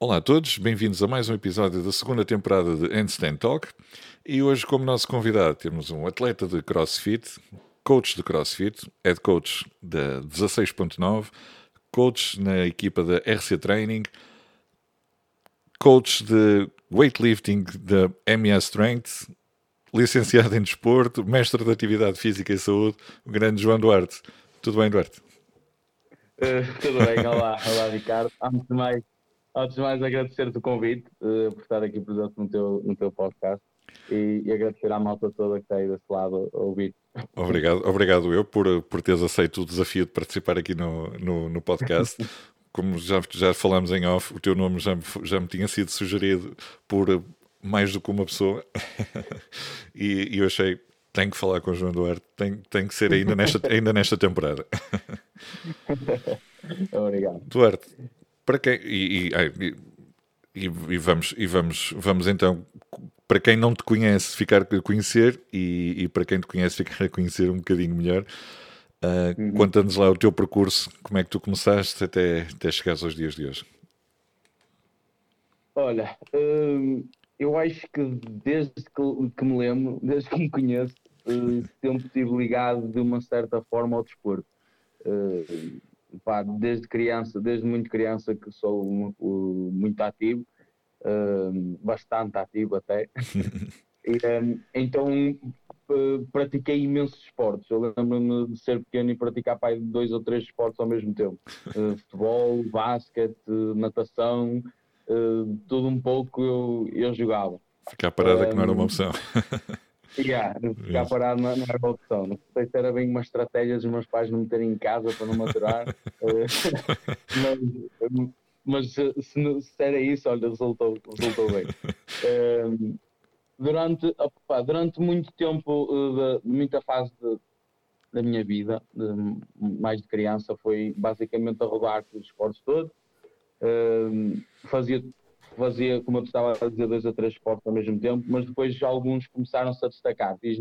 Olá a todos, bem-vindos a mais um episódio da segunda temporada de Handstand Talk. E hoje, como nosso convidado, temos um atleta de CrossFit, coach de CrossFit, head coach da 16.9, coach na equipa da RC Training, coach de weightlifting da MES Strength, licenciado em desporto, mestre de atividade física e saúde, o grande João Duarte. Tudo bem, Duarte? Uh, tudo bem, olá, olá Ricardo. Antes de mais, antes de mais agradecer-te o convite uh, por estar aqui presente no teu, no teu podcast e, e, agradecer à malta toda que está aí desse lado a ouvir. Obrigado, obrigado eu por, por teres aceito o desafio de participar aqui no, no, no podcast. Como já, já falamos em off, o teu nome já, já me tinha sido sugerido por mais do que uma pessoa e, e eu achei tenho que falar com o João Duarte, tem, tem que ser ainda nesta, ainda nesta temporada. Obrigado. Duarte, para quem. E, e, e, e, vamos, e vamos, vamos então, para quem não te conhece, ficar a conhecer, e, e para quem te conhece, ficar a conhecer um bocadinho melhor. Uh, uhum. Conta-nos lá o teu percurso, como é que tu começaste até, até chegares aos dias de hoje. Olha, hum, eu acho que desde que, que, me lembro, desde que me conheço, uh, sempre estive ligado de uma certa forma ao desporto. Uh, pá, desde criança, desde muito criança que sou uh, muito ativo, bastante ativo até. e, um, então pratiquei imensos esportes. Eu lembro-me de ser pequeno e praticar pá, dois ou três esportes ao mesmo tempo: futebol, basquete, natação uh, tudo um pouco eu, eu jogava. Ficar parado um, é que não era uma opção. Yeah, ficar parado não, não era opção. Não sei se era bem uma estratégia dos meus pais não me terem em casa para não maturar. Eh, mas, mas se, se, era isso, olha, resultou, resultou bem. Um, durante, opa, durante muito tempo, uh, de, muita fase de, da minha vida, de, mais de criança, foi basicamente a rodar os esportes todos fazia, fazia, como eu estava a dizer, dois a três esportes ao mesmo tempo, mas depois alguns começaram-se a destacar. Fiz,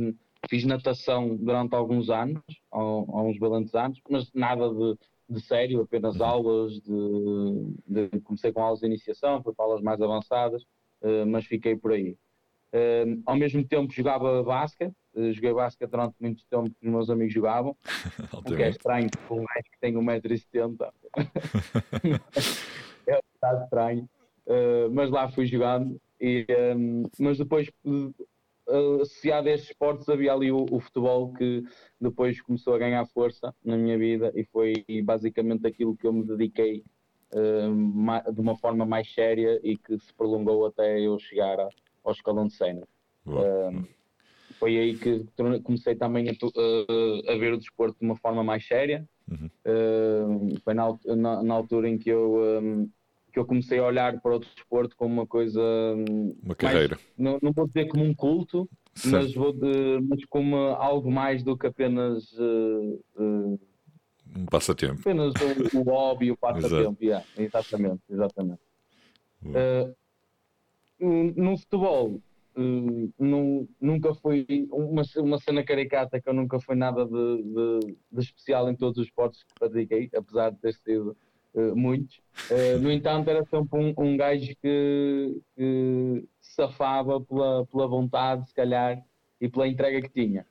fiz natação durante alguns anos, há, há uns balantes anos, mas nada de, de sério, apenas aulas, de, de, comecei com aulas de iniciação, fui para aulas mais avançadas, uh, mas fiquei por aí. Uh, ao mesmo tempo jogava basquete, uh, joguei basquete durante muito tempo que os meus amigos jogavam, o que é estranho, um gajo que tem 1,70m é um bocado estranho, uh, mas lá fui jogando. E, um, mas depois, uh, associado a estes esportes, havia ali o, o, futebol que depois começou a ganhar força na minha vida e foi basicamente aquilo que eu me dediquei uh, de uma forma mais séria e que se prolongou até eu chegar a, ao escalão de cena. foi aí que comecei também a, a, ver o desporto de uma forma mais séria. Uhum. Uh, foi na, na, na, altura em que eu, um, que eu comecei a olhar para o desporto como uma coisa. Uma carreira. Mais, não, não vou dizer como um culto, mas, vou de, mas como algo mais do que apenas. Uh, uh, um passatempo. Apenas o, o hobby, o passatempo. yeah, exatamente, exatamente. no futebol, Uh, nunca foi uma, uma cena caricata que eu nunca foi nada de, de, de, especial em todos os esportes que pratiquei, apesar de ter sido uh, muitos. Uh, no entanto, era sempre um, um gajo que, que safava pela, pela vontade, se calhar, e pela entrega que tinha.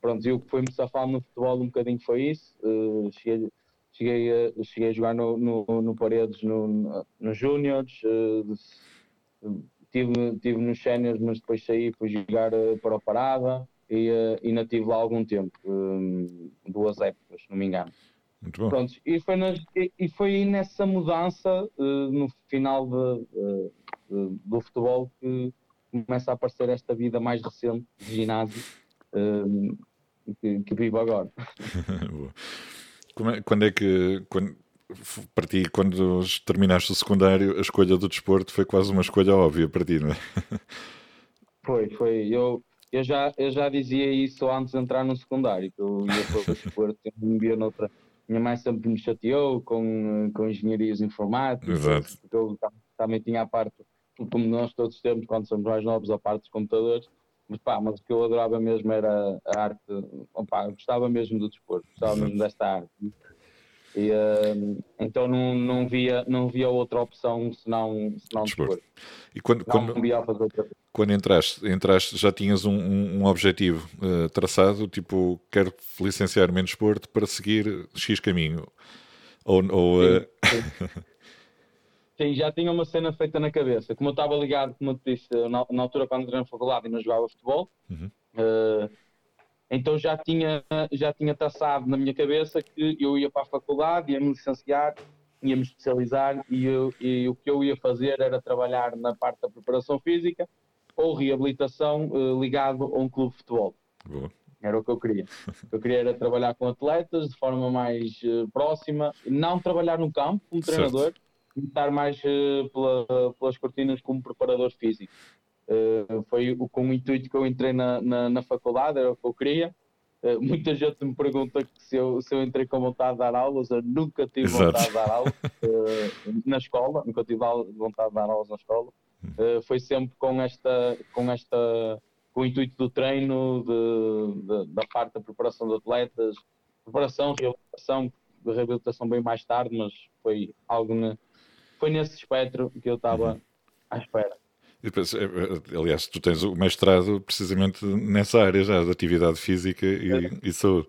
pronto, eu que foi-me safar no futebol um bocadinho foi isso. cheguei, cheguei, a, cheguei a jogar no, no, no Paredes, no, no, no Júniors tive, tive nos séniores, mas depois saí fui jogar uh, para o Parada e, uh, ainda tive lá algum tempo, duas épocas, se não me engano. Muito bom. Pronto, e, foi nas, e, e foi nessa mudança, uh, no final de, de, do futebol, que começa a aparecer esta vida mais recente de ginásio que, que vivo agora. é, quando é que. Quando para ti, quando terminaste o secundário, a escolha do desporto foi quase uma escolha óbvia para ti, não é? Foi, foi. Eu, eu, já, eu já dizia isso antes de entrar no secundário, que eu ia para o desporto, eu me via noutra. Minha mãe sempre me chateou com, com engenharias informáticas, Exato. porque eu também tinha a parte, como nós todos temos quando somos mais novos, a parte dos computadores, mas, pá, mas o que eu adorava mesmo era a arte, opa, eu gostava mesmo do desporto, gostava mesmo desta arte. E, uh, então não, não, via, não via outra opção senão, senão desporto. E quando, quando, quando entraste, entraste, já tinhas um, um, um objetivo uh, traçado, tipo, quero licenciar-me em desporto para seguir X caminho. Ou, ou sim, uh... sim. sim, já tinha uma cena feita na cabeça. Como eu estava ligado, como eu te disse, na, na altura quando entrei na faculdade e não jogava futebol, uhum. Então já tinha, já tinha traçado na minha cabeça que eu ia para a faculdade, ia me licenciar, ia me especializar e, eu, e o que eu ia fazer era trabalhar na parte da preparação física ou reabilitação uh, ligado a um clube de futebol. Boa. Era o que eu queria. O que eu queria era trabalhar com atletas de forma mais uh, próxima, não trabalhar no campo como certo. treinador, estar mais uh, pela, pelas cortinas como preparador físico. Uh, foi o, com o intuito que eu entrei na, na, na faculdade, era o que eu queria. Uh, muita gente me pergunta se eu, se eu entrei com vontade de dar aulas. Eu nunca tive Exato. vontade de dar aulas uh, na escola, nunca tive vontade de dar aulas na escola. foi sempre com esta, com esta, com o intuito do treino, de, de, da parte da preparação de atletas, preparação, reabilitação, reabilitação bem mais tarde, mas foi algo, foi nesse espectro que eu estava uhum. à espera. Depois, é, é, aliás, tu tens o mestrado precisamente nessa área já, de atividade física e, é. e saúde.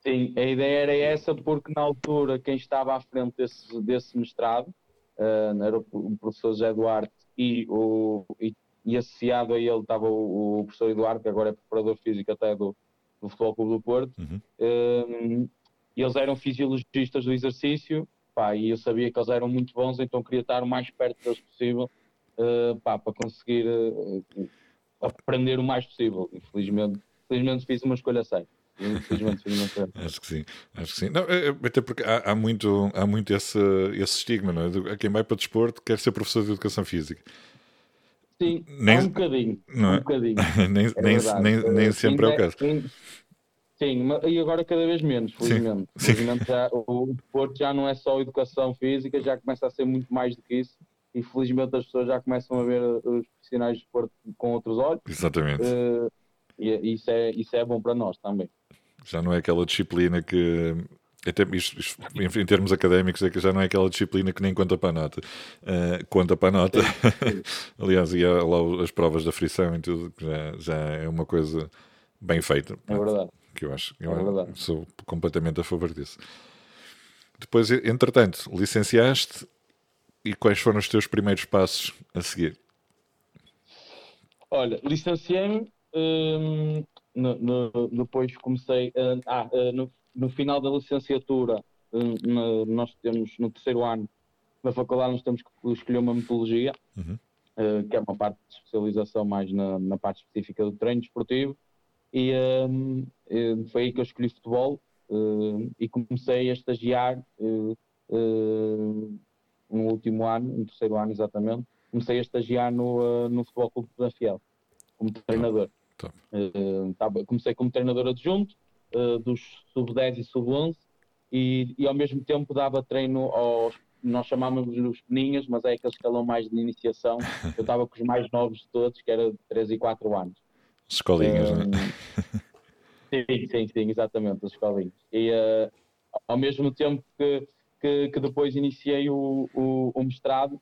Sim, a ideia era essa porque na altura quem estava à frente desse, desse mestrado uh, era o professor José Duarte e, o, e, e, associado a ele estava o, o, professor Eduardo, que agora é preparador físico até do, do Futebol Clube do Porto. Uhum. Uh, eles eram fisiologistas do exercício pá, e eu sabia que eles eram muito bons, então queria estar o mais perto deles possível uh, pá, para conseguir uh, aprender o mais possível. Infelizmente, infelizmente fiz uma escolha certa. acho que sim, acho que sim. Não, é, até porque há, há, muito, há muito esse, esse estigma, não é? quem vai para o desporto quer ser professor de educação física. Sim, nem, um bocadinho. Não é? um bocadinho. nem, é nem, nem, nem, sempre é, o caso. Sim, e agora cada vez menos, felizmente. Sim. felizmente já, o desporto já não é só educação física, já começa a ser muito mais do que isso e felizmente as pessoas já começam a ver os profissionais de esporte com outros olhos. Exatamente. Uh, e isso é, isso é bom para nós também. Já não é aquela disciplina que. Isto, isto, em termos académicos, é que já não é aquela disciplina que nem conta para a nota. Uh, conta para a nota. Aliás, e há lá as provas da frição e tudo, já, já é uma coisa bem feita. É verdade. Que eu acho, eu é sou completamente a favor disso. Depois, entretanto, licenciaste e quais foram os teus primeiros passos a seguir? Olha, licenciei-me, hum, depois comecei. Uh, ah, uh, no, no, final da licenciatura, uh, nós temos, no terceiro ano na faculdade, nós temos que escolher uma metodologia, uhum. que é uma parte de especialização mais na, na parte específica do treino desportivo. E hum, foi aí que eu escolhi futebol e comecei a estagiar no último ano, no terceiro ano exatamente, comecei a estagiar no, uh, no Futebol Clube da Fiel, como treinador. Top. Uh, comecei como treinador adjunto uh, dos sub-10 e sub-11 e, e, ao mesmo tempo dava treino aos, nós chamávamos os peninhas, mas é aquele escalão mais de iniciação. Eu estava com os mais novos de todos, que era de 3 e 4 anos. Escolinhas, uh, né? Sim, sim, sim, exatamente, as escolinhas. E ao mesmo tempo que que, que depois iniciei o, o, o, mestrado,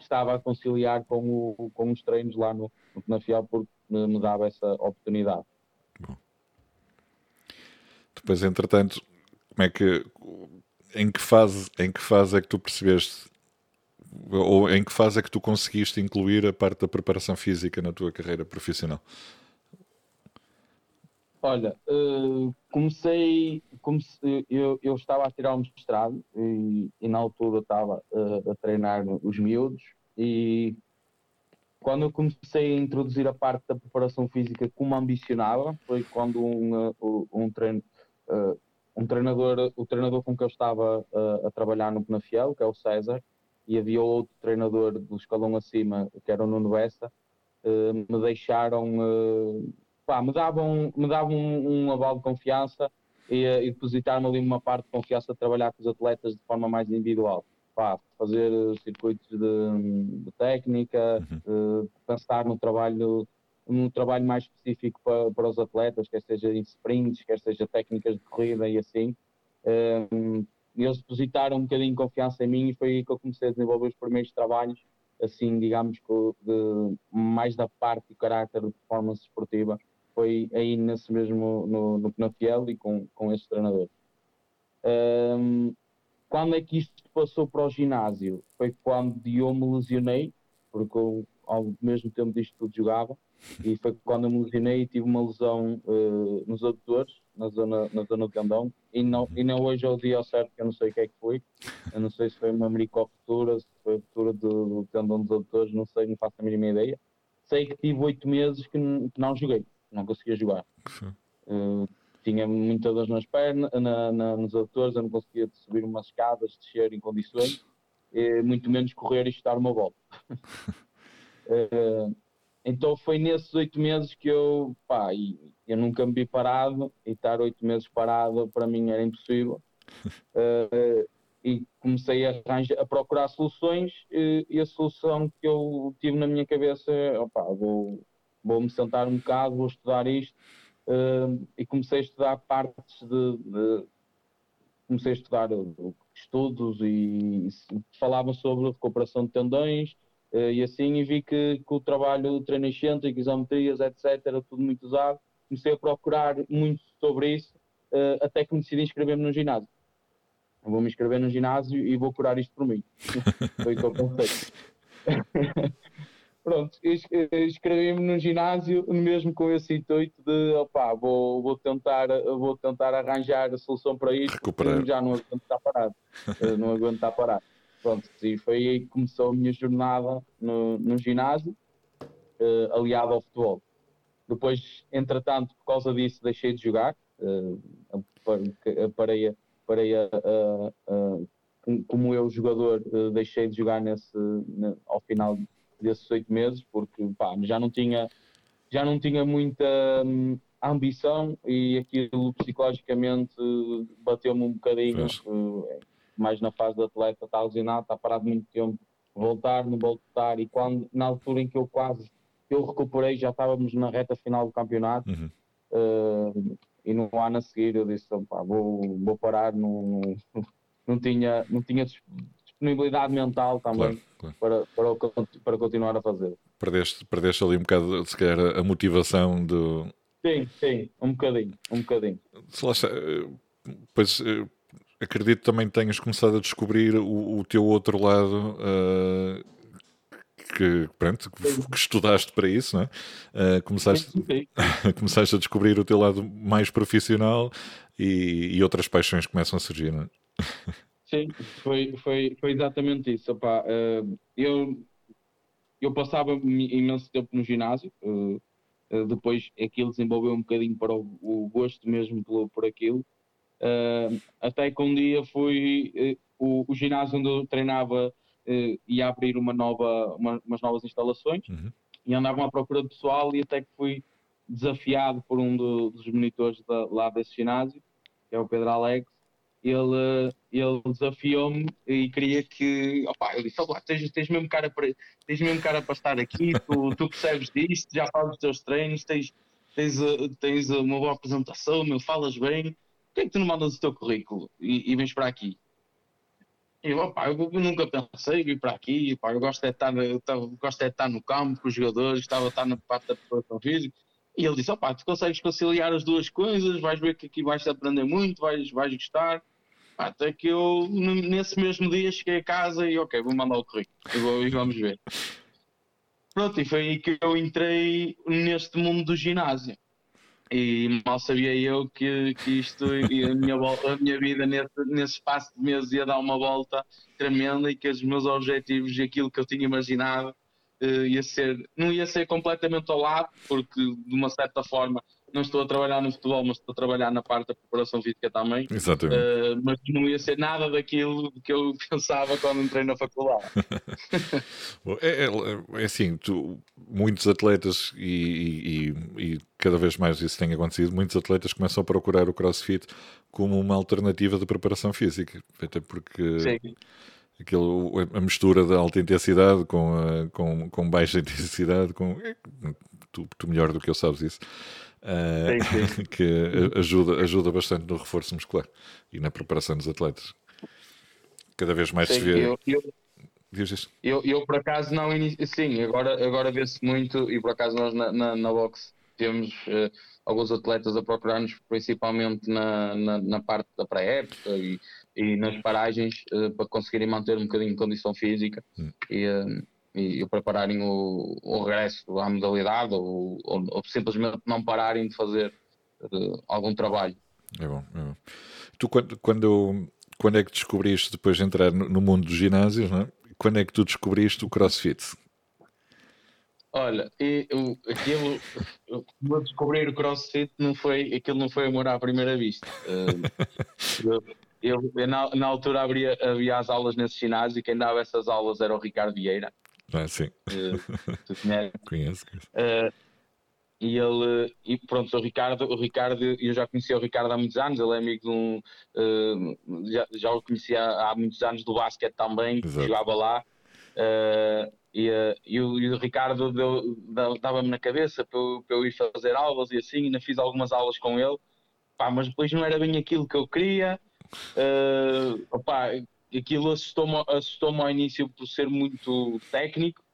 estava a conciliar com, o, com os treinos lá no, no Penafiel porque me, me dava essa oportunidade. Bom. Depois, entretanto, como é que em que fase em que fase é que tu percebeste ou em que fase é que tu conseguiste incluir a parte da preparação física na tua carreira profissional? Olha, uh, comecei, comecei eu, eu, estava a tirar o mestrado e, e na altura estava uh, a treinar os miúdos e quando eu comecei a introduzir a parte da preparação física como ambicionava, foi quando um, uh, um, treino, um treinador, o treinador com que eu estava a trabalhar no Penafiel, que é o César, e havia outro treinador do escalão acima, que era o Nuno Bessa, me deixaram pá, me davam, me davam um, um aval de confiança e, e depositar-me ali uma parte de confiança de trabalhar com os atletas de forma mais individual. Pá, fazer circuitos de, de técnica, uhum. de pensar no trabalho um trabalho mais específico para, para os atletas, quer seja em sprints, quer seja técnicas de corrida e assim. Um, eles depositaram um bocadinho de confiança em mim e foi aí que eu comecei a desenvolver os primeiros trabalhos, assim, digamos, de, mais da parte do caráter de performance esportiva, foi aí nesse mesmo, no, no Penafiel e com, com esses treinadores. Um, quando é que isto passou para o ginásio? Foi quando eu me lesionei, porque eu, ao mesmo tempo disto tudo jogava, e foi quando eu me lesionei e tive uma lesão uh, nos adutores, na zona, na zona do tendão, e não, e não hoje é o dia ao certo, que eu não sei o que é que foi, eu não sei se foi uma mericocultura, se foi a ruptura do, do, tendão dos adutores, não sei, não faço a mínima ideia. Sei que tive oito meses que, não joguei, não conseguia jogar. Uh, tinha muita dor nas pernas, na, na, nos adutores, eu não conseguia subir umas escadas, descer em condições, e muito menos correr e chutar uma volta. uh, Então foi nesses oito meses que eu, pá, eu nunca me vi parado e estar oito meses parado para mim era impossível. Uh, e comecei a, arranjar, a procurar soluções e, e, a solução que eu tive na minha cabeça é, opá, vou, vou me sentar um bocado, vou estudar isto uh, e comecei a estudar partes de, de comecei a estudar estudos e, e falava sobre recuperação de tendões, Uh, e assim e vi que, que o trabalho excêntrico, isometrias, etc., era tudo muito usado. Comecei a procurar muito sobre isso, uh, até que me decidi inscrever-me no ginásio. vou me inscrever no ginásio e vou curar isto por mim. Foi o que eu pensei. Pronto, inscrevi-me no ginásio mesmo com esse intuito de opá, vou, vou, tentar, vou tentar arranjar a solução para isto, Recuperar. já não aguento estar parado. Eh, não aguento estar parado. Pronto, e foi aí que começou a minha jornada no, no ginásio, uh, aliado ao futebol. Depois, entretanto, por causa disso, deixei de jogar, uh, parei, parei a, a, a, como eu, jogador, uh, deixei de jogar nesse, ao final desses oito meses, porque pá, já não tinha já não tinha muita hum, ambição e aquilo psicologicamente bateu-me um bocadinho mais na fase de atleta, está lesionado, está parado muito tempo, voltar, não voltar, e quando, na altura em que eu quase, eu recuperei, já estávamos na reta final do campeonato, uhum. uh, e no ano a seguir eu disse, vou, vou parar, não, não, não, tinha, não tinha disponibilidade mental também claro, claro. Para, para, para continuar a fazer. Perdeste, perdeste ali um bocado, se calhar, a motivação do... Sim, sim, um bocadinho, um bocadinho. Se lá está, eh, pois eh, acredito também tenhas começado a descobrir o, o teu outro lado uh, que, pronto, que, estudaste para isso, não é? Uh, começaste, começaste a descobrir o teu lado mais profissional e, e outras paixões começam a surgir, não é? Sim, foi, foi, foi exatamente isso. Opa, uh, eu, eu passava imenso tempo no ginásio, uh, depois aquilo desenvolveu um bocadinho para o, o gosto mesmo por, por aquilo. Até que um dia fui, o, o, ginásio onde eu treinava ia abrir uma nova, uma, umas novas instalações uhum. e andavam à procura de pessoal e até que fui desafiado por um do, dos monitores da, lá desse ginásio, que é o Pedro Alex, ele, ele desafiou-me e queria que. Opa, eu disse: Olá, tens, tens, mesmo cara para, tens mesmo cara para estar aqui, tu, tu percebes disto, já fazes os teus treinos, tens, tens, tens uma boa apresentação, meu, falas bem que é que tu não mandas o teu currículo e, e vens para aqui? Eu, opa, eu nunca pensei vir para aqui, opa, eu gosto de, estar, gosto de estar no campo com os jogadores, estava a estar na parte da preparação física. E ele disse, opa, tu consegues conciliar as duas coisas, vais ver que aqui vais aprender muito, vais, vais gostar. Até que eu, nesse mesmo dia, cheguei a casa e, ok, vou mandar o currículo e vamos ver. Pronto, e foi aí que eu entrei neste mundo do ginásio. E mal sabia eu que, que isto e a minha, volta, a minha vida nesse, nesse espaço de meses ia dar uma volta tremenda e que os meus objetivos e aquilo que eu tinha imaginado ia ser, não ia ser completamente ao lado, porque de uma certa forma não estou a trabalhar no futebol, mas estou a trabalhar na parte da preparação física também. Exatamente. Uh, mas não ia ser nada daquilo que eu pensava quando entrei na faculdade. é, é, é, assim, tu, muitos atletas, e, e, e, cada vez mais isso tem acontecido, muitos atletas começam a procurar o crossfit como uma alternativa de preparação física, até porque. Sim. Aquilo, a mistura da alta intensidade com, a, com, com baixa intensidade, com, é, tu, tu melhor do que eu sabes isso, uh, sim, sim. que ajuda, ajuda bastante no reforço muscular e na preparação dos atletas. cada vez mais Sim, se vê. Eu, eu, eu, eu, por acaso não inicio. Sim, agora, agora vê-se muito e por acaso nós na, na, na box temos uh, alguns atletas a procurar-nos, principalmente na, na, na, parte da pré-época e, e nas paragens, uh, para conseguirem manter um bocadinho de condição física hum. e, uh, e, e, prepararem o, o regresso à modalidade ou, ou, ou, simplesmente não pararem de fazer algum trabalho. É bom, é bom. Tu, quando, quando, quando é que descobriste, depois de entrar no, no mundo dos ginásios, não é? quando é que tu descobriste o crossfit? Olha, eu, aquilo, eu descobrir o crossfit não foi, aquilo não foi amor à primeira vista. eu, eu, eu na, na, altura abria, havia as aulas nesse ginásio e quem dava essas aulas era o Ricardo Vieira. Ah, sim. Uh, tu conheces? conheço. conheço. Uh, e ele, e pronto, o Ricardo, o Ricardo, eu já conhecia o Ricardo há muitos anos, ele é amigo de um, uh, já, já o conhecia há muitos anos do basquete também, jogava lá, uh, e, e, o, e, o, Ricardo dava-me na cabeça para eu, para eu, ir fazer aulas e assim, ainda fiz algumas aulas com ele, pá, mas depois não era bem aquilo que eu queria, uh, opá, aquilo assustou-me assustou ao início por ser muito técnico,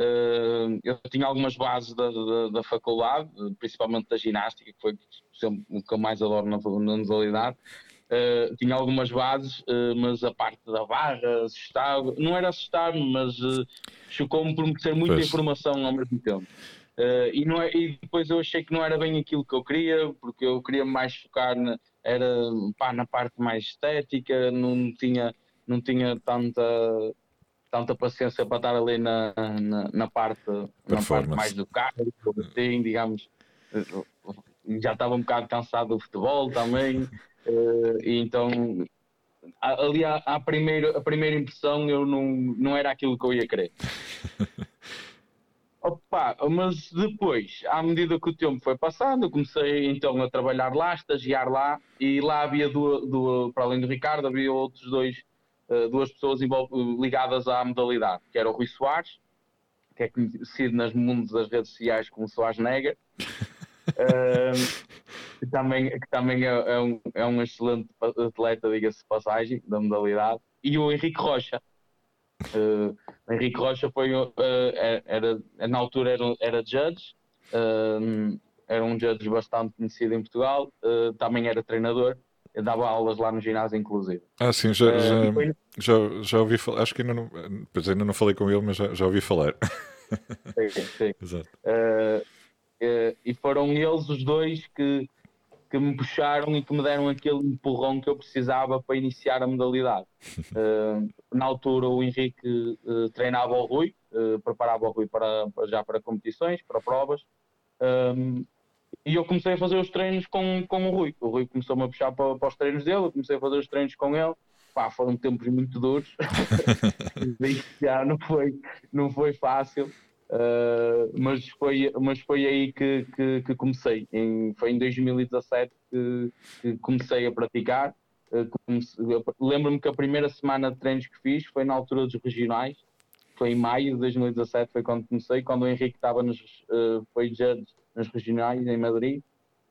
Uh, eu tinha algumas bases da, da, da, faculdade, principalmente da ginástica, que foi sempre o que eu mais adoro na, na modalidade. Uh, tinha algumas bases, uh, mas a parte da barra assustava, não era assustar-me, mas chocou-me por ser muita pois. informação ao mesmo tempo. e, não é, e depois eu achei que não era bem aquilo que eu queria, porque eu queria mais focar na, era, pá, na parte mais estética, não tinha, não tinha tanta tanta paciência para estar ali na, na, na parte, na parte mais do carro, assim, digamos. Já estava um bocado cansado do futebol também, eh, e então ali a, a, primeira, a primeira impressão eu não, não era aquilo que eu ia querer. Opa, mas depois, à medida que o tempo foi passando, eu comecei então a trabalhar lá, a estagiar lá, e lá havia, do, do, para além do Ricardo, havia outros dois eh, duas pessoas ligadas à modalidade, que era o Rui Soares, que é conhecido nas mundos das redes sociais como Soares Negra, uh, que também, que também é, é, um, é um excelente atleta, diga-se de passagem, da modalidade, e o Henrique Rocha. Uh, Henrique Rocha foi, uh, era, na altura era, era judge, uh, era um judge bastante conhecido em Portugal, também era treinador, dava aulas lá no ginásio, inclusive. Ah, sim, já, já, foi... já, já, ouvi falar. Acho que ainda não, pois ainda não falei com ele, mas já, já ouvi falar. Sim, sim. Exato. E foram eles os dois que, que me puxaram e que me deram aquele empurrão que eu precisava para iniciar a modalidade. na altura, o Henrique treinava o Rui, preparava o Rui para, para, já para competições, para provas. Um, e eu comecei a fazer os treinos com, com o Rui. O Rui começou-me a puxar para, para, os treinos dele, eu comecei a fazer os treinos com ele. Pá, foram tempos muito duros. já não foi, não foi fácil. Uh, mas, foi, mas foi aí que, que, que comecei. Em, foi em 2017 que, que comecei a praticar. Uh, Lembro-me que a primeira semana de treinos que fiz foi na altura dos regionais. Foi em maio de 2017, foi quando comecei, quando o Henrique estava nos, uh, foi judge nas regionais em Madrid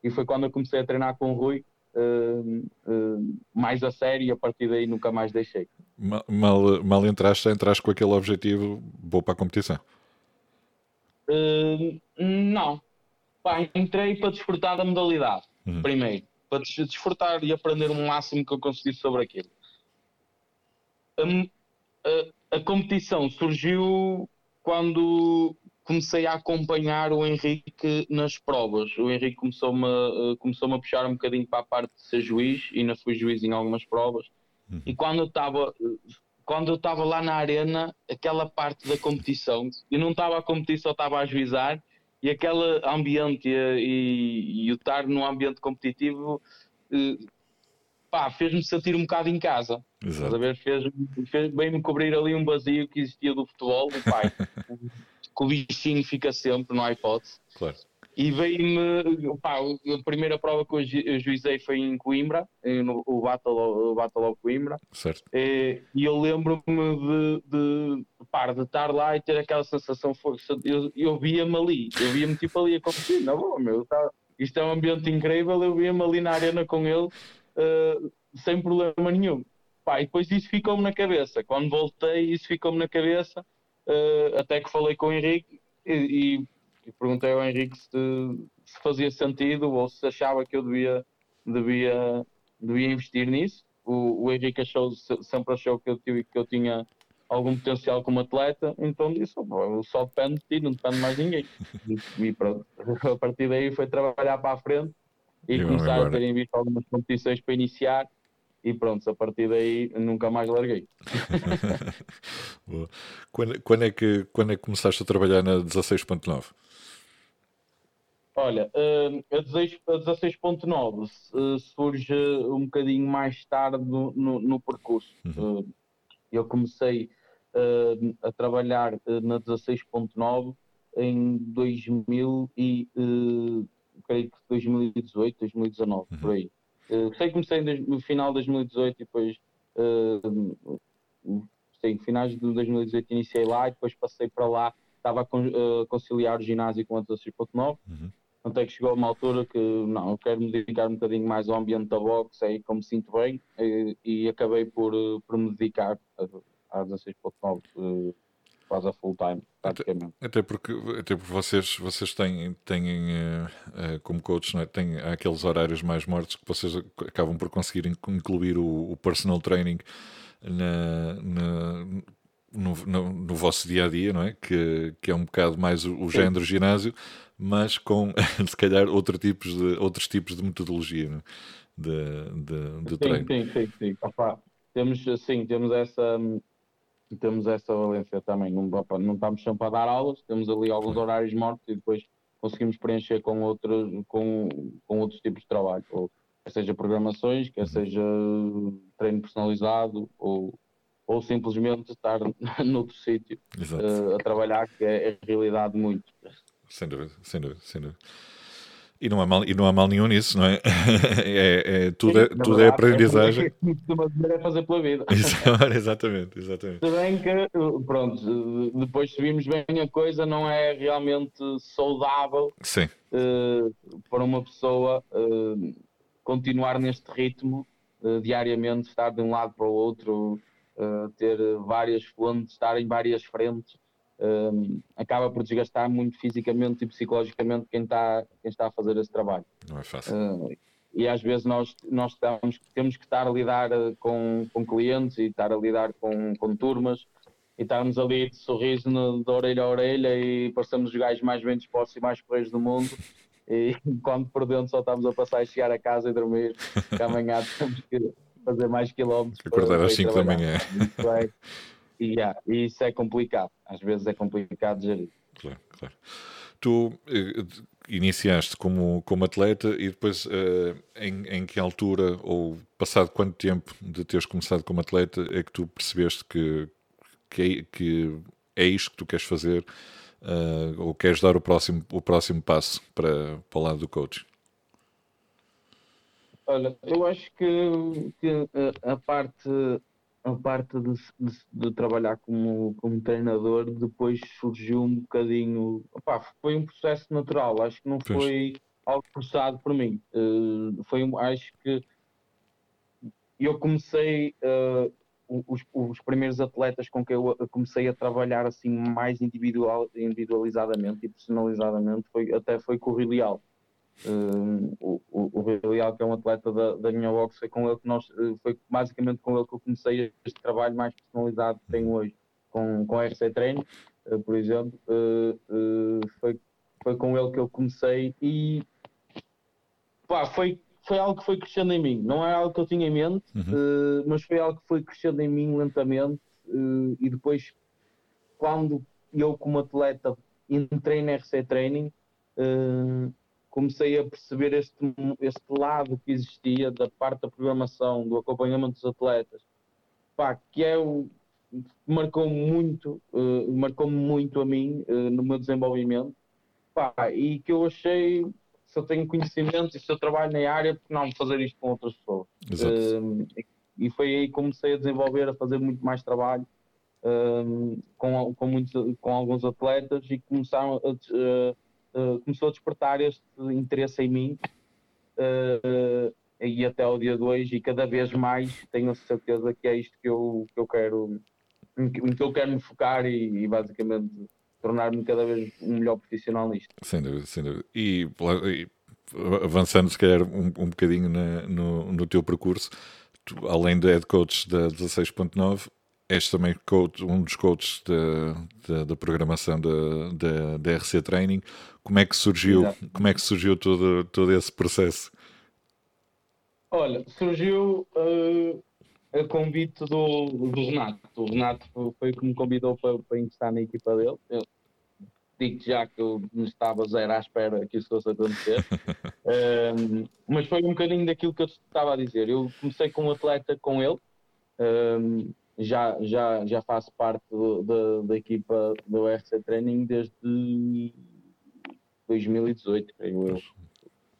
e foi quando eu comecei a treinar com o Rui uh, uh, mais a sério e a partir daí nunca mais deixei. Mal, mal, mal entraste, entraste com aquele objetivo, vou para a competição? Uh, não. Pá, entrei para desfrutar da modalidade, uhum. primeiro. Para desfrutar e aprender o máximo que eu consegui sobre aquilo. A, a, a competição surgiu quando comecei a acompanhar o Henrique nas provas. O Henrique começou-me a, começou a puxar um bocadinho para a parte de ser juiz, e ainda fui juiz em algumas provas. Uhum. E quando eu estava quando eu estava lá na arena, aquela parte da competição, eu não estava a competir, só estava a juizar, e aquele ambiente e, e, e o estar num ambiente competitivo eh, fez-me sentir um bocado em casa. Exato. Fez, fez bem-me cobrir ali um vazio que existia do futebol, pai. que o bichinho fica sempre, no iPod. Claro. E veio-me, a primeira prova que eu juizei foi em Coimbra, no, o Battle, o Battle of Coimbra. Certo. E, e eu lembro-me de, de, pá, de estar lá e ter aquela sensação, eu, eu via-me ali, eu via-me tipo ali a competir, não bom, meu, tá, isto é um ambiente incrível, eu via-me ali na arena com ele uh, sem problema nenhum. pá, e depois isso ficou-me na cabeça. Quando voltei, isso ficou-me na cabeça, uh, até que falei com o Henrique e, e, e perguntei ao Henrique se, se, fazia sentido ou se achava que eu devia, devia, devia investir nisso. O, o Henrique achou, sempre achou que eu, que eu tinha algum potencial como atleta, então disse, oh, só depende de ti, não depende de mais ninguém. E, pronto, a partir daí foi trabalhar para a frente e, e começar a ter em vista algumas competições para iniciar e pronto, a partir daí nunca mais larguei. quando, quando, é que, quando é que começaste a trabalhar na 16.9? Olha, hum, a 16.9 eh, surge um bocadinho mais tarde no, no, no percurso. Uhum. Hum, eu comecei uh, a trabalhar na 16.9 em 2000 e creio que 2018, 2019, uhum. por aí. Sei que comecei no final de 2018 e depois sim, finais de 2018 iniciei lá e depois passei para lá, estava a conciliar o ginásio com a 16.9. Uhum. Até que chegou uma altura que não, eu quero me dedicar um bocadinho mais ao ambiente da boxe, aí como me sinto bem, e, e acabei por, por me dedicar às 16.9 uh, quase a full time, praticamente. Até, até, porque, até porque vocês, vocês têm, têm uh, como coach, não é? têm aqueles horários mais mortos que vocês acabam por conseguir incluir o, o personal training na, na no, no, no, vosso dia a dia, não é? Que, que é um bocado mais o, o género ginásio, mas com se calhar outro tipos de, outros tipos de metodologia é? de, de, de sim, treino. Sim, sim, sim. Opa, temos, sim, temos essa temos essa valência também. Não, opa, não estamos sempre a dar aulas, temos ali alguns horários mortos e depois conseguimos preencher com outros, com, com outros tipos de trabalho, ou quer seja programações, quer uhum. seja treino personalizado, ou, ou simplesmente estar noutro sítio uh, a trabalhar, que é, é realidade muito. Sem dúvida, sem dúvida, sem dúvida. E não há mal, e não há mal nenhum nisso, não é? é, é tudo, é, tudo é aprendizagem. É que é fazer pela vida. exatamente, exatamente. Se bem que, pronto, depois se vimos bem a coisa, não é realmente saudável Sim. Uh, para uma pessoa uh, continuar neste ritmo uh, diariamente, estar de um lado para o outro, ter várias fontes, estar em várias frentes um, acaba por desgastar muito fisicamente e psicologicamente quem está, quem está a fazer esse trabalho. Não é fácil. Uh, e às vezes nós, nós estamos, temos que estar a lidar com, com clientes e estar a lidar com, com turmas e estarmos ali de sorriso no, de orelha a orelha e parecemos os gajos mais bem dispostos e mais correios do mundo. E quando por dentro só estamos a passar e chegar a casa e dormir, que amanhã temos que fazer mais quilómetros. Acordar às 5 da manhã. E, yeah, e isso é complicado. Às vezes é complicado gerir. Claro, claro. Tu eh, iniciaste como, como atleta e depois eh, em, em que altura ou passado quanto tempo de teres começado como atleta é que tu percebeste que, que, é, que é isto que tu queres fazer uh, ou queres dar o próximo, o próximo passo para, para o lado do coaching? Olha, eu acho que, que a parte a parte de, de, de, trabalhar como, como treinador depois surgiu um bocadinho. Opá, foi um processo natural, acho que não foi algo forçado por mim. Uh, foi acho que eu comecei. Uh, os, os, primeiros atletas com que eu comecei a trabalhar assim mais individual, individualizadamente e personalizadamente foi, até foi com o Rilial. Uh, o, o, que é um atleta da, da minha box, foi com ele que nós, eh, foi basicamente com ele que eu comecei este trabalho mais personalizado que tenho hoje, com, com a RC Treino, uh, por exemplo. Uh, foi, foi com ele que eu comecei e pá, foi, foi algo que foi crescendo em mim. Não é algo que eu tinha em mente, uhum. mas foi algo que foi crescendo em mim lentamente. e depois, quando eu, como atleta, entrei na RC Training comecei a perceber este, este lado que existia da parte da programação, do acompanhamento dos atletas, pá, que é o marcou muito, uh, marcou-me muito a mim uh, no meu desenvolvimento, pá, e que eu achei se eu tenho conhecimento e se eu trabalho na área, porque não fazer isto com outras pessoas. Uh, e foi aí que comecei a desenvolver, a fazer muito mais trabalho com, com, muitos, com alguns atletas e começaram a, uh, começou a despertar este interesse em mim uh, e até ao dia 2 e cada vez mais tenho a certeza que é isto que eu, que eu quero em que eu quero me focar e, e basicamente tornar-me cada vez um melhor profissional nisto. Sem dúvida, sem dúvida. E, e avançando se calhar um, um bocadinho na, no, no teu percurso, tu, além de head coach da 16.9, és também coach, um dos coaches da, programação da, da, RC Training. Como é que surgiu, como é que surgiu todo, todo esse processo? Olha, surgiu uh, a convite do, do Renato. O Renato foi que me convidou para, para ingressar na equipa dele. Eu digo já que eu me estava zero à espera que isso fosse acontecer. um, mas foi um bocadinho daquilo que eu estava a dizer. Eu comecei como atleta com ele. Um, já, já, já faço parte do, da, da equipa do RC Training desde 2018, creio eu.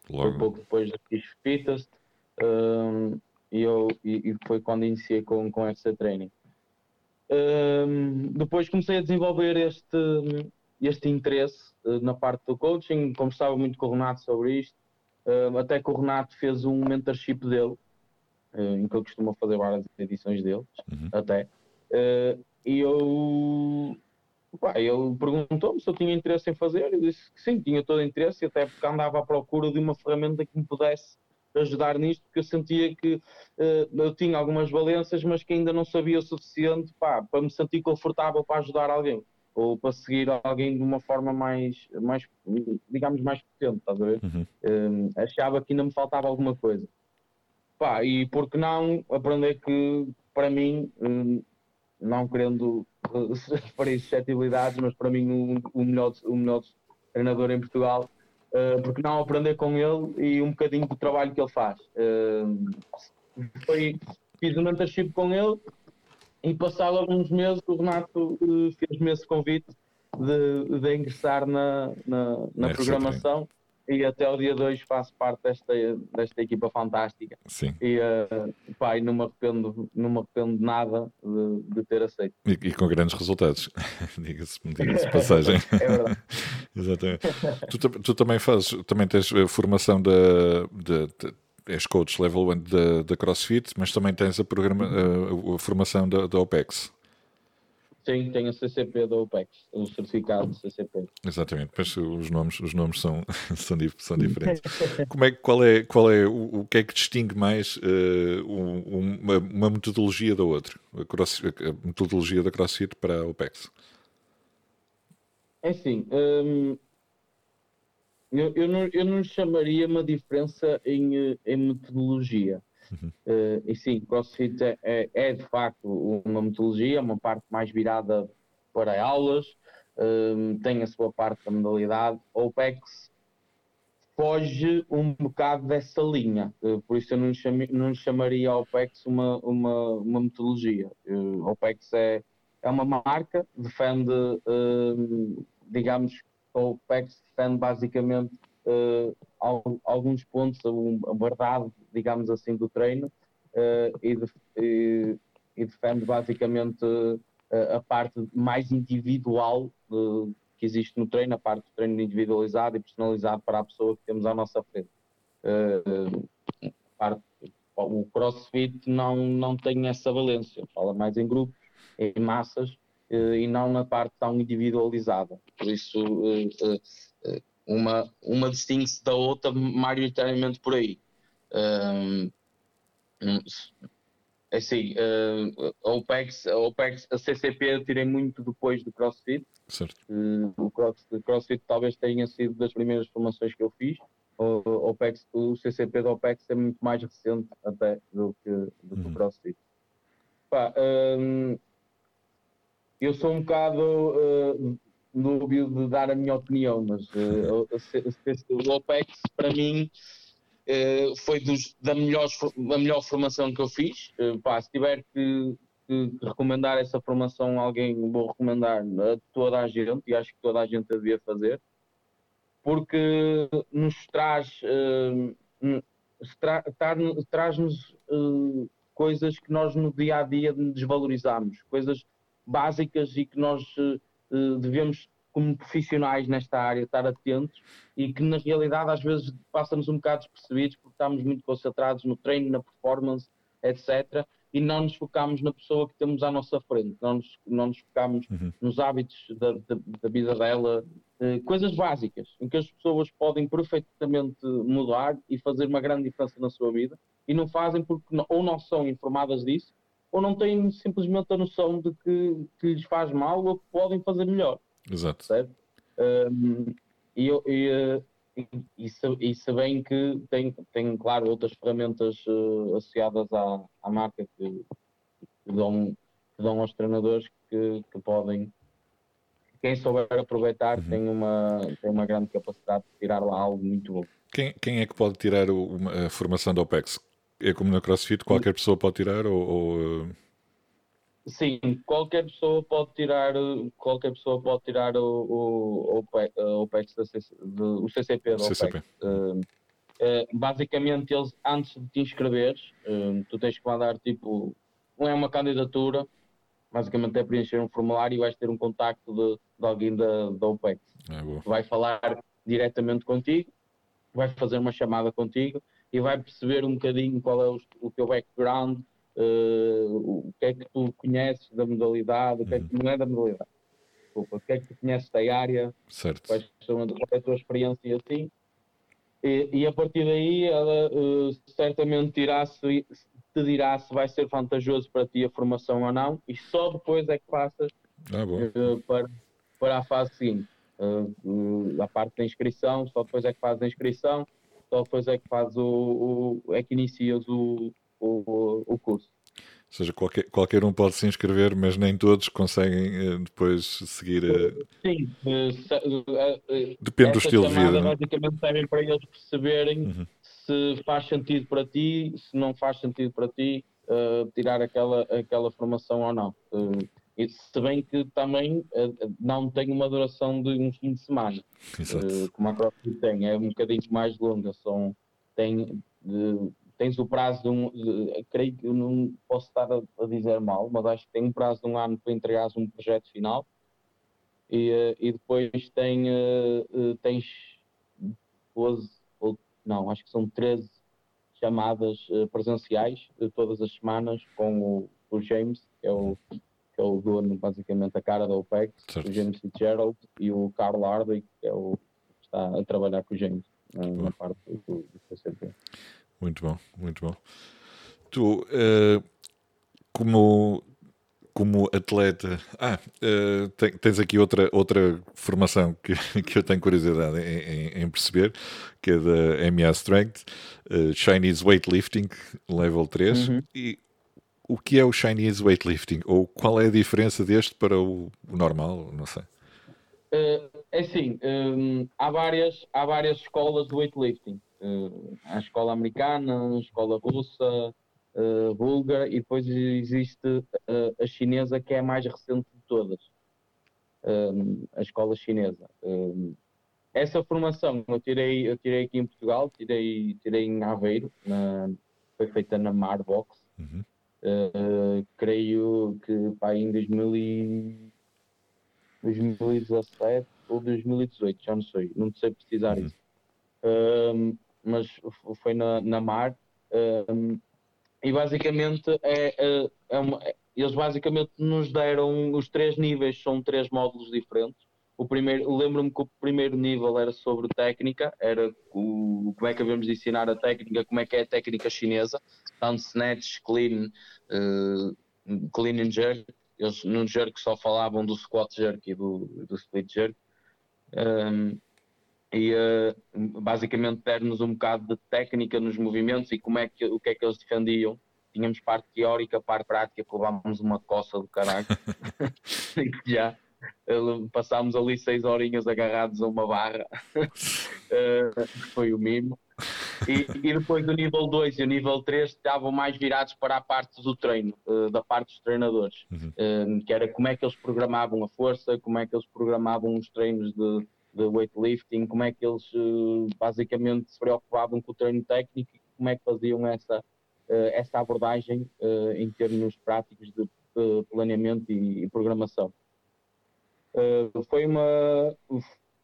Logo. Foi pouco depois da Fish Fittest um, e, eu, e, e, foi quando iniciei com, com RC Training. Um, depois comecei a desenvolver este, este interesse uh, na parte do coaching, conversava muito com o Renato sobre isto, uh, até que o Renato fez um mentorship dele em que eu costumo fazer várias edições deles, uhum. até. Uh, e eu. Pá, ele perguntou-me se eu tinha interesse em fazer, eu disse que sim, tinha todo interesse, até porque andava à procura de uma ferramenta que me pudesse ajudar nisto, porque eu sentia que uh, eu tinha algumas valências, mas que ainda não sabia o suficiente pá, para me sentir confortável para ajudar alguém ou para seguir alguém de uma forma mais, mais digamos, mais potente, estás a ver? Uhum. Uh, achava que ainda me faltava alguma coisa. Pá, e por que não aprender que, para mim, hum, não querendo referir suscetibilidades, mas para mim o, o, melhor, o melhor treinador em Portugal, uh, porque não aprender com ele e um bocadinho do trabalho que ele faz. Uh, foi, fiz um mentorship com ele e passado alguns meses o Renato uh, fez-me esse convite de, de ingressar na, na, na programação e até o dia 2 faço parte desta, desta equipa fantástica. Sim. E, uh, pá, e não, me arrependo, não me arrependo de nada de, de ter aceito. E, e, com grandes resultados, diga-se diga passagem. é verdade. Exatamente. Tu, tu, também fazes, também tens a formação da. De, de, és coach level 1 da, da CrossFit, mas também tens a, programa, a, a formação da, da OPEX. Sim, tem o CCP da OPEX, o certificado CCP. Exatamente, mas os nomes, os nomes são, são, são diferentes. Como é, qual é, qual é o, o que é que distingue mais uh, uma, uma, metodologia da outra? A, cross, a, metodologia da CrossFit para a OPEX? É assim, hum, eu, eu, não, eu não chamaria uma diferença em, em metodologia. Uh, e sim, CrossFit é, é, é, de facto uma metodologia, uma parte mais virada para aulas, ehm, tem a sua parte da modalidade. OPEX foge um bocado dessa linha, uh, por isso eu não, chame, não chamaria OPEX uma, uma, uma metodologia. Uh, OPEX é, é uma marca, defende, uh, digamos, o OPEX defende basicamente uh, alguns pontos, a verdade, digamos assim, do treino uh, e, de, e, e, defende basicamente uh, a parte mais individual que existe no treino, a parte do treino individualizado e personalizado para a pessoa que temos à nossa frente. Parte, o CrossFit não, não tem essa valência, fala mais em grupos, em massas e não na parte tão individualizada. Por isso, uma, uma distingue-se da outra maioritariamente por aí. Um, é assim, uh, a OPEX, a OPEX, a CCP eu tirei muito depois do CrossFit. Uh, o, cross, o CrossFit talvez tenha sido das primeiras formações que eu fiz. O, o, OPEX, o CCP da OPEX é muito mais recente até do que, do que uhum. o CrossFit. Pá, um, eu sou um bocado uh, dúbio de dar a minha opinião, mas uh, o OPEX para mim uh, foi dos, da, melhor, da melhor formação que eu fiz. Uh, pá, se tiver que, que, recomendar essa formação a alguém, vou recomendar a toda a gente e acho que toda a gente devia fazer, porque nos traz, uh, tra, traz-nos coisas que nós no dia a dia desvalorizamos, coisas básicas e que nós uh, devemos como profissionais nesta área, estar atentos e que na realidade às vezes passa-nos um bocado despercebidos porque estamos muito concentrados no treino, na performance, etc. E não nos focamos na pessoa que temos à nossa frente, não nos, não nos focamos uhum. nos hábitos da, da, da vida dela, eh, coisas básicas, em que as pessoas podem perfeitamente mudar e fazer uma grande diferença na sua vida e não fazem porque ou não são informadas disso ou não têm simplesmente a noção de que, que lhes faz mal ou que podem fazer melhor. Exato. Certo? Um, e, e, e, e sabem que tem, tem, claro, outras ferramentas uh, associadas à, à marca que, que, dão, que dão aos treinadores que, que podem. Quem souber aproveitar uhum. tem, uma, tem uma grande capacidade de tirar lá algo muito bom. Quem, quem é que pode tirar o, uma, a formação da OPEX? É como na CrossFit, qualquer pessoa pode tirar ou... ou... Eh, Sim, qualquer pessoa pode tirar, qualquer pessoa pode tirar o, o, o OPEX, da CC, do, o CCP do CCP. OPEX. Uh, uh, basicamente, eles, antes de te inscreveres, uh, tu tens que mandar tipo, não é uma candidatura, basicamente é preencher um formulário e vais ter um contacto de, de alguém da, da OPEX. É vai falar diretamente contigo, vai fazer uma chamada contigo e vai perceber um bocadinho qual é o, o teu background, uh, o que é que tu conheces da modalidade, o que é que uhum. não é da modalidade. Desculpa, o que é que tu conheces da área, certo. quais são, qual é a tua experiência assim. E, e a partir daí ela uh, certamente dirá se, te dirá se vai ser vantajoso para ti a formação ou não, e só depois é que passas ah, uh, para, para a fase seguinte. Uh, a parte da inscrição, só depois é que fazes a inscrição, só depois é que fazes o, o é que inicias o, o, o curso. Ou seja, qualquer, qualquer um pode se inscrever, mas nem todos conseguem uh, depois seguir. Uh... Sim, uh, depende do estilo de vida. Basicamente servem para eles perceberem uhum. se faz sentido para ti, se não faz sentido para ti, tirar aquela, aquela formação ou não. E se bem que também não tem uma duração de um fim de semana, como a CrossFit tem, é um bocadinho mais longa, são, tem de, tens o prazo de um. De, creio que não posso estar a, a, dizer mal, mas acho que tem um prazo de um ano para entregares um projeto final. E, uh, e depois tem, tens 12, ou não, acho que são 13 chamadas presenciais todas as semanas com o, o James, que é o, que é o dono, basicamente, a cara da OPEX, certo. o James Fitzgerald, e o Carl Hardwick, que é o que está a trabalhar com o James na parte do, do. Muito bom, muito bom. Tu, uh, como, como atleta, ah, uh, tens aqui outra, outra formação que, que eu tenho curiosidade em, em, em perceber, que é da MA Strength, uh, Chinese Weightlifting, level 3. Uhum. E o que é o Chinese Weightlifting? Ou qual é a diferença deste para o, normal? Não sei. Uh, é assim, um, há, várias, há várias escolas de weightlifting uh, a escola americana, a escola russa, uh, búlgara e depois existe uh, a chinesa que é a mais recente de todas, a escola chinesa. essa formação eu tirei, eu tirei aqui em Portugal, tirei, tirei em Aveiro, na, foi feita na Marbox. Uhum. Uh, creio que pá, em 2000 e... 2017 ou 2018, já não sei, não sei precisar uhum. isso mas foi na, na mar. Um, e basicamente é, é, é uma, eles basicamente nos deram os três níveis, são três módulos diferentes. O primeiro, lembro-me que o primeiro nível era sobre técnica, era o, como é que devemos ensinar a técnica, como é que é a técnica chinesa, tanto snatch, clean, uh, clean and jerk. Eles no jerk só falavam do squat jerk e do, do split jerk. Um, e uh, basicamente der-nos um bocado de técnica nos movimentos e como é que, o que é que eles defendiam. Tínhamos parte teórica, parte prática, que levámos uma coça do caralho. já passámos ali seis horinhas agarrados a uma barra, uh, foi o mimo. E, e, depois o nível 2 e o nível 3 estavam mais virados para a parte do treino, uh, da parte dos treinadores, uhum. que era como é que eles programavam a força, como é que eles programavam os treinos de, de weightlifting, como é que eles eh, basicamente se preocupavam com o treino técnico e como é que faziam essa, eh, essa abordagem eh, em termos práticos de planeamento e, programação. Uh, foi uma,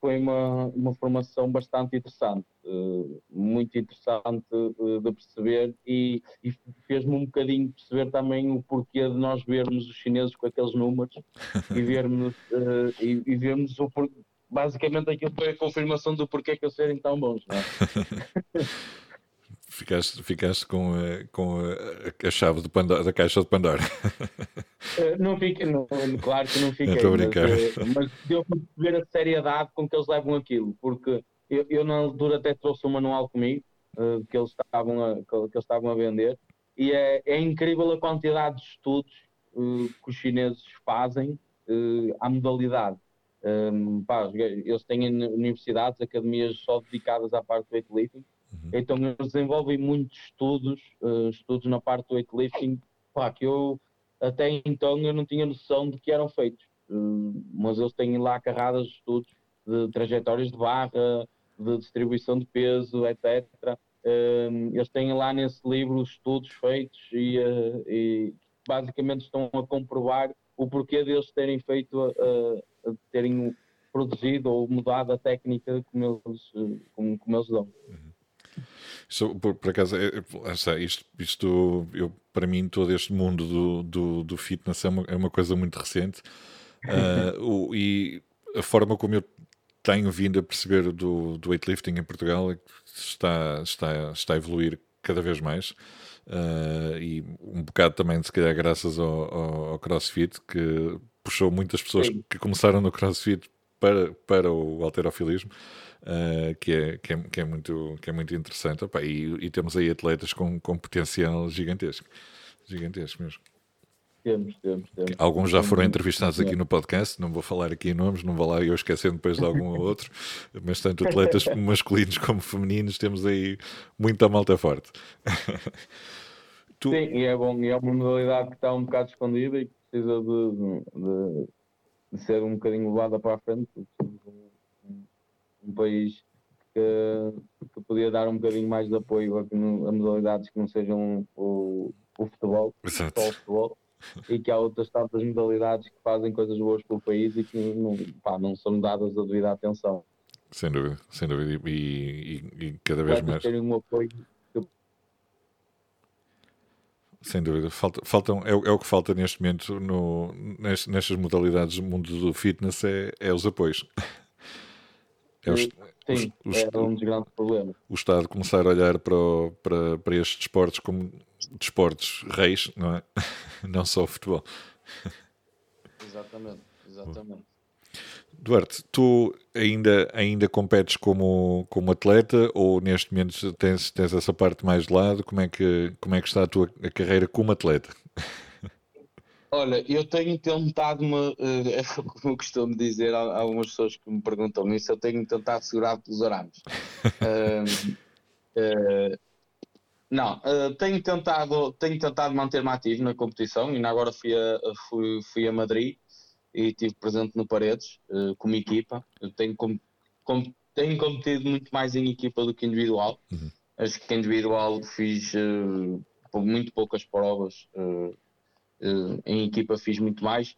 foi uma, uma formação bastante interessante, uh, muito interessante uh, de perceber e, e fez-me um bocadinho perceber também o porquê de nós vermos os chineses com aqueles números e vermos, uh, e, e, vermos o basicamente aquilo foi a confirmação do porquê que eles serem tão bons. Ficaste, ficaste com, a, com a, a chave Pandora, da caixa de Pandora. Eh, não fiquei, não, claro que não fiquei. Brincar. Mas, eh, mas deu para ver a seriedade com que eles levam aquilo, porque eu, eu na altura até trouxe um manual comigo uh, que, eles estavam a, que, eles estavam a vender e é, é incrível a quantidade de estudos que os chineses fazem à modalidade. Um, pá, eles têm universidades, academias só dedicadas à parte do weightlifting Uhum. Então eles desenvolvem muitos estudos, uh, estudos na parte do weightlifting, pá, que eu até então eu não tinha noção de que eram feitos. Uh, mas eles têm lá carradas de estudos de trajetórias de barra, de distribuição de peso, etc. Uh, eles têm lá nesse livro os estudos feitos e, e, basicamente estão a comprovar o porquê deles terem feito, terem produzido ou mudado a técnica como eles, como, como eles dão. Uhum. Isto, por, por acaso, é, é, isto, isto eu, para mim, todo este mundo do, do, do fitness é uma, é uma coisa muito recente. Uh, o, e a forma como eu tenho vindo a perceber do, do weightlifting em Portugal é está, está, está a evoluir cada vez mais. Uh, e um bocado também, se calhar, graças ao, ao, ao CrossFit, que puxou muitas pessoas Sim. que começaram no CrossFit para, para o alterofilismo uh, que, é, que, é, que, é muito, que é muito interessante. Opa, e, e, temos aí atletas com, com potencial gigantesco. Gigantesco mesmo. Temos, temos, temos. Alguns já foram entrevistados aqui no podcast, não vou falar aqui nomes, não vou lá eu esquecendo depois de algum ou outro, mas tanto atletas masculinos como femininos temos aí muita malta forte. tu... Sim, e é bom, e é uma modalidade que está um bocado escondida e que precisa de, de, de ser um bocadinho levada para a frente, um país que, que podia dar um bocadinho mais de apoio a, a modalidades que não sejam o, o futebol, só o futebol, e que há outras tantas modalidades que fazem coisas boas pelo país e que não, pá, não são dadas a devida atenção. Sem dúvida, sem dúvida, e, e, e cada vez mais. Terem um apoio sem dúvida, falta, faltam, é, é, o que falta neste momento no, nestas modalidades do mundo do fitness é, é os apoios. É os, Sim, os, é um dos grandes problemas. O Estado começar a olhar para, o, para, para estes desportos como desportos reis, não é? Não só o futebol. Exatamente, exatamente. Duarte, tu ainda, ainda competes como, como atleta ou neste momento tens, tens essa parte mais de lado? Como é que, como é que está a tua a carreira como atleta? Olha, eu tenho tentado-me, uh, como eu costumo dizer a, algumas pessoas que me perguntam isso, eu tenho tentado segurar pelos arames. uh, uh, não, tenho, tentado, tenho tentado manter-me ativo na competição, e agora fui a, fui, fui a Madrid e estive presente no Paredes como equipa. Eu tenho, com, com, tenho competido muito mais em equipa do que individual. Uhum. Acho que individual fiz muito poucas provas em equipa fiz muito mais,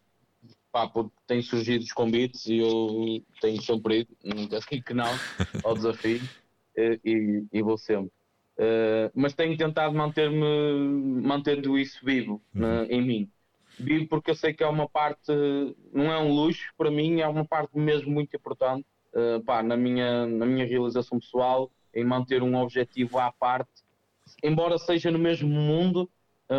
pá, porque têm surgido os convites e eu tenho sempre ido, nunca digo que não ao desafio uh, e, e, vou sempre. Uh, mas tenho tentado manter-me, mantendo isso vivo uhum. em mim. Vivo porque eu sei que é uma parte, não é um luxo para mim, é uma parte mesmo muito importante pá, na, minha, na minha realização pessoal, em manter um objetivo à parte, embora seja no mesmo mundo,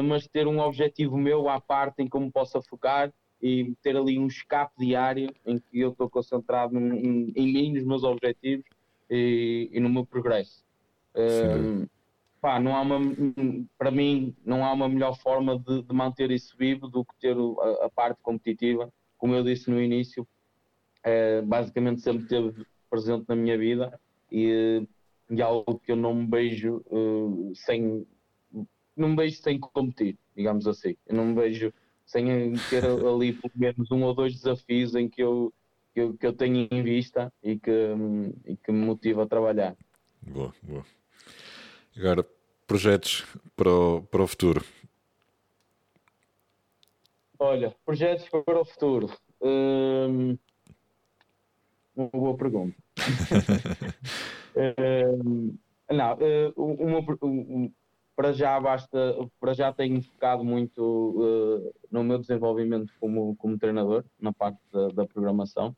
mas ter um objetivo meu à parte em como possa focar e ter ali um escape diário em que eu estou concentrado em, em mim, nos meus objetivos e, e no meu progresso. Um, pá, não há uma, para mim, não há uma melhor forma de, de manter isso vivo do que ter a, a, parte competitiva. Como eu disse no início, é, basicamente sempre teve presente na minha vida e, e algo que eu não me beijo uh, sem não me vejo sem competir, digamos assim. Eu não me vejo sem ter ali pelo menos um ou dois desafios em que eu, que eu, que eu tenho em vista e que, e que me motiva a trabalhar. Boa, boa. Agora, projetos para o, para o futuro. Olha, projetos para o futuro. Hum, uma boa pergunta. uh, não, uh, uma, um, para já basta, para já tenho focado muito uh, no meu desenvolvimento como, como treinador, na parte da, da programação.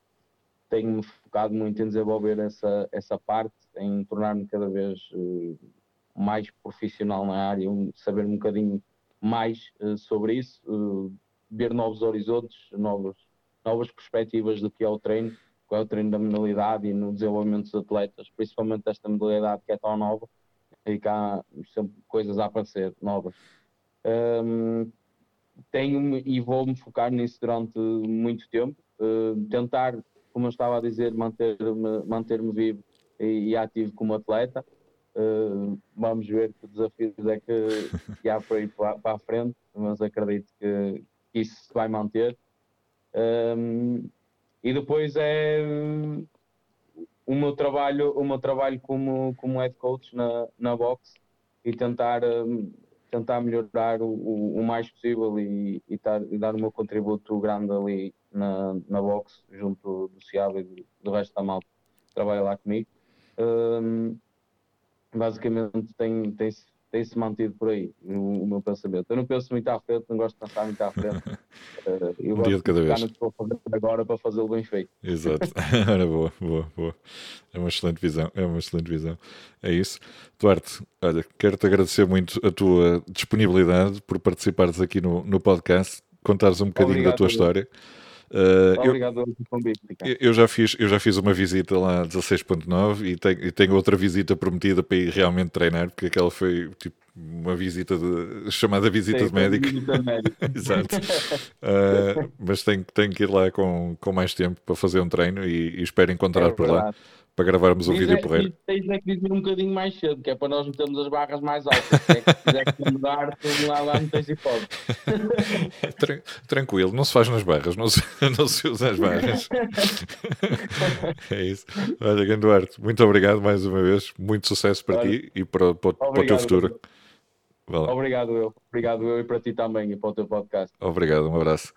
Tenho-me focado muito em desenvolver essa, essa parte, em tornar-me cada vez uh, mais profissional na área, saber um bocadinho mais uh, sobre isso, ver novos horizontes, novos, novas perspectivas do que é o treino, qual é o treino da modalidade e no desenvolvimento dos atletas, principalmente desta modalidade que é tão nova e cá sempre coisas a aparecer novas. Um, tenho e vou-me focar nisso durante muito tempo, uh, tentar, como eu estava a dizer, manter-me manter vivo e, e, ativo como atleta. Uh, vamos ver que desafios é que, que há por aí para, para a frente, mas acredito que, que isso se vai manter. Um, e depois é o meu trabalho, o meu trabalho como, como head coach na, na box e tentar, um, tentar melhorar o, o, mais possível e, e, tar, e, dar o meu contributo grande ali na, na box, junto do Ciaba e do, do resto da malta que trabalha lá comigo. Um, basicamente tem, tem, tem-se mantido por aí o, o, meu pensamento. Eu não penso muito à frente, não gosto de pensar muito à frente. Uh, eu um dia de cada de vez. estou a fazer agora para fazê-lo bem feito. Exato. Ora, boa, boa, boa. É uma excelente visão. É uma excelente visão. É isso. Duarte, olha, quero-te agradecer muito a tua disponibilidade por participares aqui no, no podcast, contares um bocadinho Obrigado, da tua história. Uh, Obrigado eu, pelo convite. Eu já, fiz, eu já fiz uma visita lá 16.9 e tenho, e tenho outra visita prometida para ir realmente treinar, porque aquela foi tipo uma visita de, chamada visita Sim, de médico. Visita médico. Exato. Uh, mas tenho, tenho que ir lá com, com mais tempo para fazer um treino e, e espero encontrar é por lá para gravarmos o vídeo é porreiro. Tens é que dizer um bocadinho mais cedo, que é para nós metermos as barras mais altas. Se é que quiser que mudar, tu lá, lá não tens hipótese. Tranquilo, não se faz nas barras, não se, não se usa as barras. é isso. Olha, Duarte, muito obrigado mais uma vez. Muito sucesso para Olha, ti e para, para, para o teu futuro. Obrigado eu. Obrigado eu e para ti também e para o teu podcast. Obrigado, um abraço.